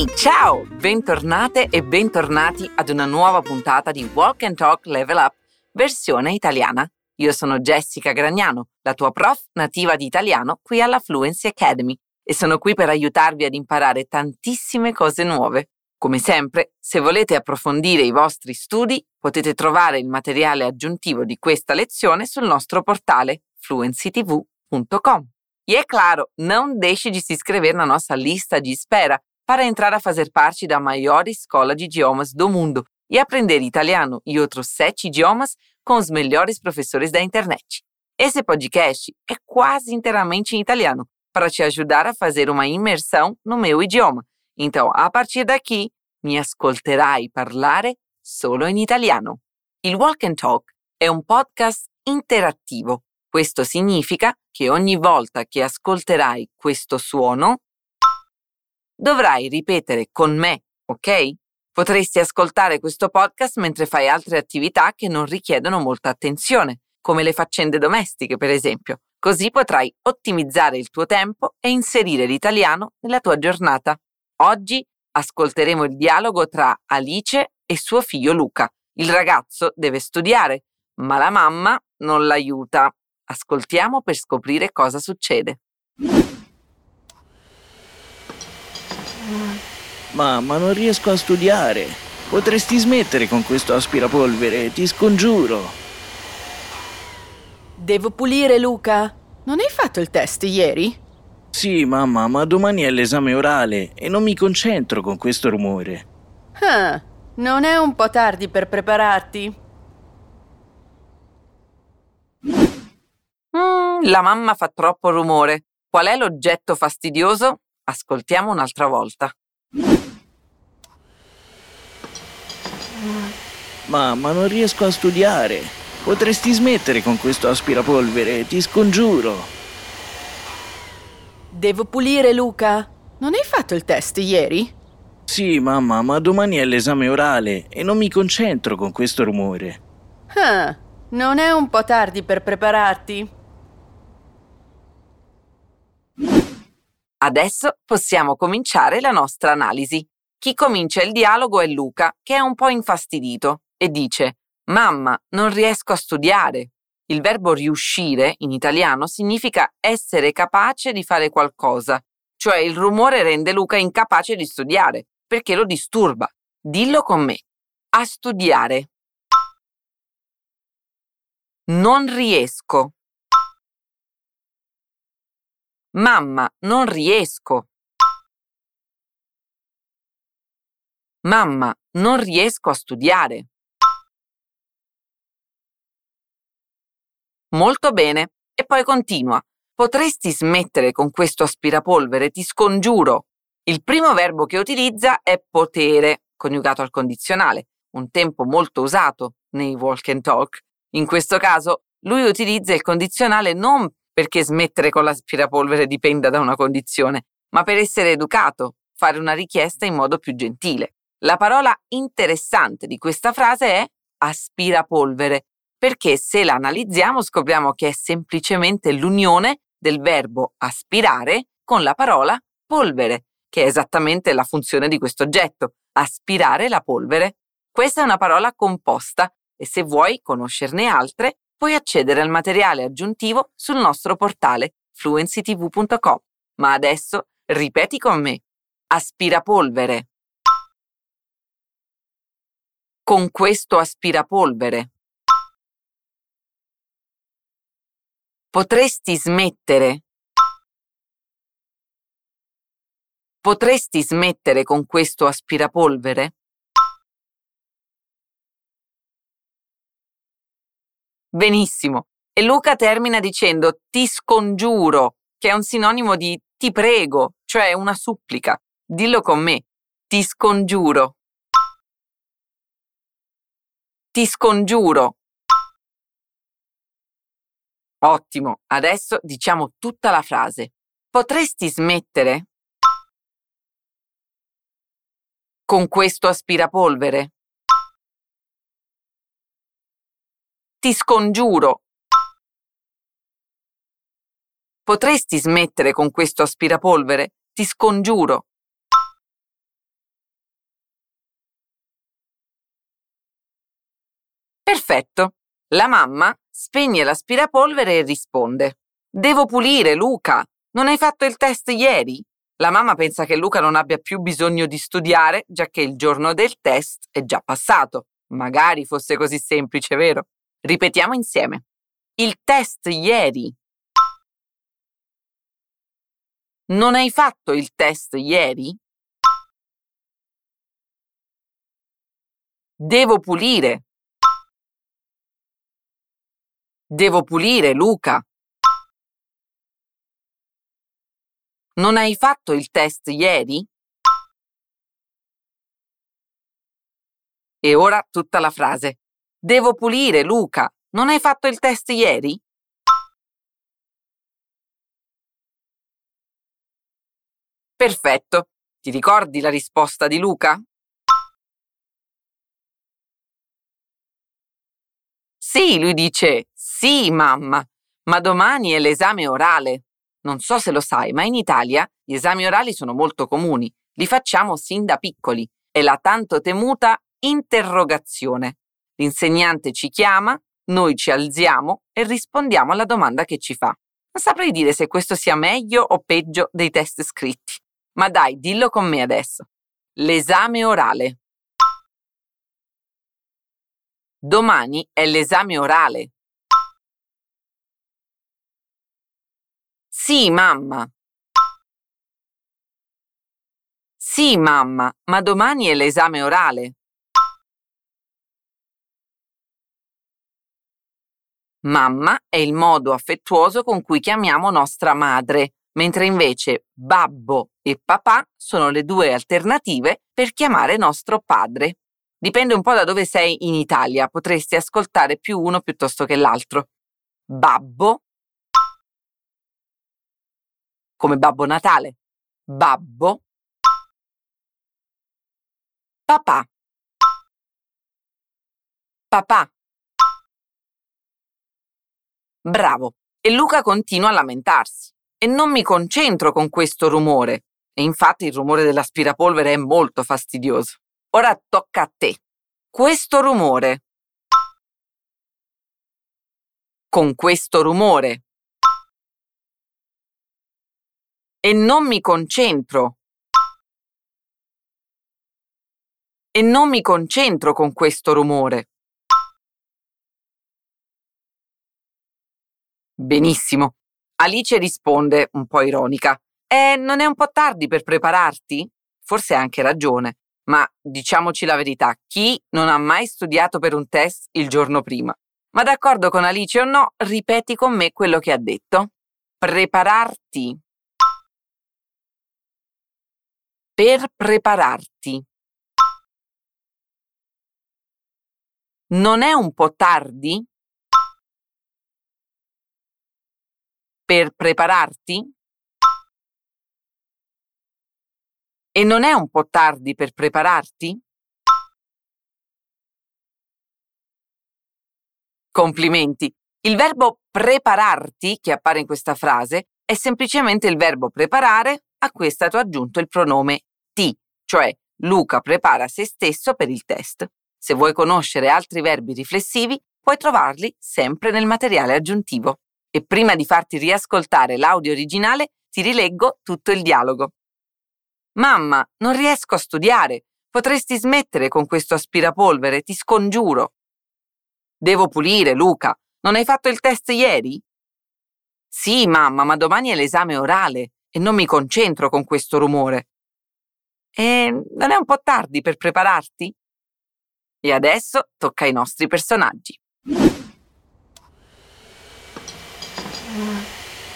Ehi, ciao! Bentornate e bentornati ad una nuova puntata di Walk and Talk Level Up, versione italiana. Io sono Jessica Gragnano, la tua prof nativa di italiano qui alla Fluency Academy e sono qui per aiutarvi ad imparare tantissime cose nuove. Come sempre, se volete approfondire i vostri studi, potete trovare il materiale aggiuntivo di questa lezione sul nostro portale fluencytv.com. E é claro, não deixe de se inscrever na nossa lista de espera para entrar a fazer parte da maior escola de idiomas do mundo e aprender italiano e outros sete idiomas com os melhores professores da internet. Esse podcast é quase inteiramente em italiano para te ajudar a fazer uma imersão no meu idioma. Então, a partir daqui, mi ascolterai parlare solo in italiano. Il Walk and Talk è un podcast interattivo. Questo significa che ogni volta che ascolterai questo suono, dovrai ripetere con me, ok? Potresti ascoltare questo podcast mentre fai altre attività che non richiedono molta attenzione, come le faccende domestiche, per esempio. Così potrai ottimizzare il tuo tempo e inserire l'italiano nella tua giornata. Oggi ascolteremo il dialogo tra Alice e suo figlio Luca. Il ragazzo deve studiare, ma la mamma non l'aiuta. Ascoltiamo per scoprire cosa succede. Mamma, non riesco a studiare. Potresti smettere con questo aspirapolvere, ti scongiuro. Devo pulire, Luca. Non hai fatto il test ieri? Sì, mamma, ma domani è l'esame orale e non mi concentro con questo rumore. Ah, non è un po' tardi per prepararti? Mm, la mamma fa troppo rumore. Qual è l'oggetto fastidioso? Ascoltiamo un'altra volta. Mamma, non riesco a studiare. Potresti smettere con questo aspirapolvere, ti scongiuro. Devo pulire, Luca. Non hai fatto il test ieri? Sì, mamma, ma domani è l'esame orale e non mi concentro con questo rumore. Ah, non è un po' tardi per prepararti? Adesso possiamo cominciare la nostra analisi. Chi comincia il dialogo è Luca, che è un po' infastidito e dice Mamma, non riesco a studiare. Il verbo riuscire in italiano significa essere capace di fare qualcosa, cioè il rumore rende Luca incapace di studiare, perché lo disturba. Dillo con me. A studiare. Non riesco. Mamma, non riesco. Mamma, non riesco a studiare. Molto bene. E poi continua. Potresti smettere con questo aspirapolvere, ti scongiuro. Il primo verbo che utilizza è potere, coniugato al condizionale, un tempo molto usato nei walk and talk. In questo caso, lui utilizza il condizionale non perché smettere con l'aspirapolvere dipenda da una condizione, ma per essere educato, fare una richiesta in modo più gentile. La parola interessante di questa frase è aspirapolvere, perché se la analizziamo scopriamo che è semplicemente l'unione del verbo aspirare con la parola polvere, che è esattamente la funzione di questo oggetto, aspirare la polvere. Questa è una parola composta e se vuoi conoscerne altre puoi accedere al materiale aggiuntivo sul nostro portale fluencytv.com. Ma adesso ripeti con me. Aspirapolvere. Con questo aspirapolvere. Potresti smettere. Potresti smettere con questo aspirapolvere? Benissimo. E Luca termina dicendo ti scongiuro, che è un sinonimo di ti prego, cioè una supplica. Dillo con me. Ti scongiuro. Ti scongiuro. Ottimo, adesso diciamo tutta la frase. Potresti smettere? Con questo aspirapolvere? Ti scongiuro. Potresti smettere con questo aspirapolvere? Ti scongiuro. Perfetto. La mamma spegne l'aspirapolvere e risponde. Devo pulire, Luca. Non hai fatto il test ieri? La mamma pensa che Luca non abbia più bisogno di studiare, già che il giorno del test è già passato. Magari fosse così semplice, vero? Ripetiamo insieme. Il test ieri. Non hai fatto il test ieri? Devo pulire. Devo pulire, Luca. Non hai fatto il test ieri? E ora tutta la frase. Devo pulire, Luca. Non hai fatto il test ieri? Perfetto. Ti ricordi la risposta di Luca? Sì, lui dice, sì, mamma, ma domani è l'esame orale. Non so se lo sai, ma in Italia gli esami orali sono molto comuni. Li facciamo sin da piccoli. È la tanto temuta interrogazione. L'insegnante ci chiama, noi ci alziamo e rispondiamo alla domanda che ci fa. Non saprei dire se questo sia meglio o peggio dei test scritti. Ma dai, dillo con me adesso. L'esame orale. Domani è l'esame orale. Sì, mamma. Sì, mamma, ma domani è l'esame orale. Mamma è il modo affettuoso con cui chiamiamo nostra madre, mentre invece babbo e papà sono le due alternative per chiamare nostro padre. Dipende un po' da dove sei in Italia, potresti ascoltare più uno piuttosto che l'altro. Babbo, come Babbo Natale. Babbo, papà, papà. Bravo. E Luca continua a lamentarsi. E non mi concentro con questo rumore. E infatti il rumore dell'aspirapolvere è molto fastidioso. Ora tocca a te. Questo rumore. Con questo rumore. E non mi concentro. E non mi concentro con questo rumore. Benissimo. Alice risponde, un po' ironica. Eh, non è un po' tardi per prepararti? Forse ha anche ragione. Ma diciamoci la verità, chi non ha mai studiato per un test il giorno prima? Ma d'accordo con Alice o no, ripeti con me quello che ha detto. Prepararti. Per prepararti. Non è un po' tardi? Per prepararti? E non è un po' tardi per prepararti? Complimenti! Il verbo prepararti, che appare in questa frase, è semplicemente il verbo preparare a cui è stato aggiunto il pronome ti, cioè Luca prepara se stesso per il test. Se vuoi conoscere altri verbi riflessivi, puoi trovarli sempre nel materiale aggiuntivo. E prima di farti riascoltare l'audio originale, ti rileggo tutto il dialogo. Mamma, non riesco a studiare. Potresti smettere con questo aspirapolvere, ti scongiuro. Devo pulire, Luca. Non hai fatto il test ieri? Sì, mamma, ma domani è l'esame orale e non mi concentro con questo rumore. E non è un po' tardi per prepararti? E adesso tocca ai nostri personaggi.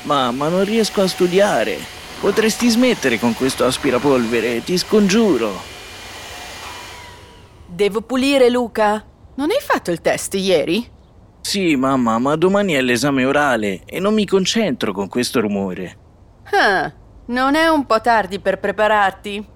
Mamma, non riesco a studiare. Potresti smettere con questo aspirapolvere, ti scongiuro. Devo pulire, Luca. Non hai fatto il test ieri? Sì, mamma, ma domani è l'esame orale e non mi concentro con questo rumore. Ah, non è un po' tardi per prepararti?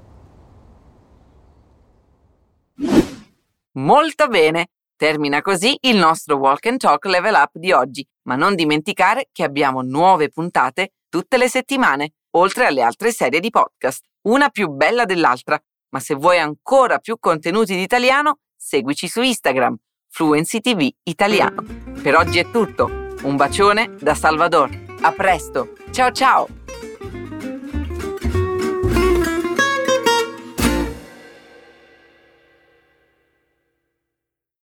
Molto bene. Termina così il nostro Walk and Talk Level Up di oggi, ma non dimenticare che abbiamo nuove puntate tutte le settimane, oltre alle altre serie di podcast, una più bella dell'altra. Ma se vuoi ancora più contenuti di italiano, seguici su Instagram, Fluency TV Italiano. Per oggi è tutto. Un bacione da Salvador. A presto. Ciao ciao.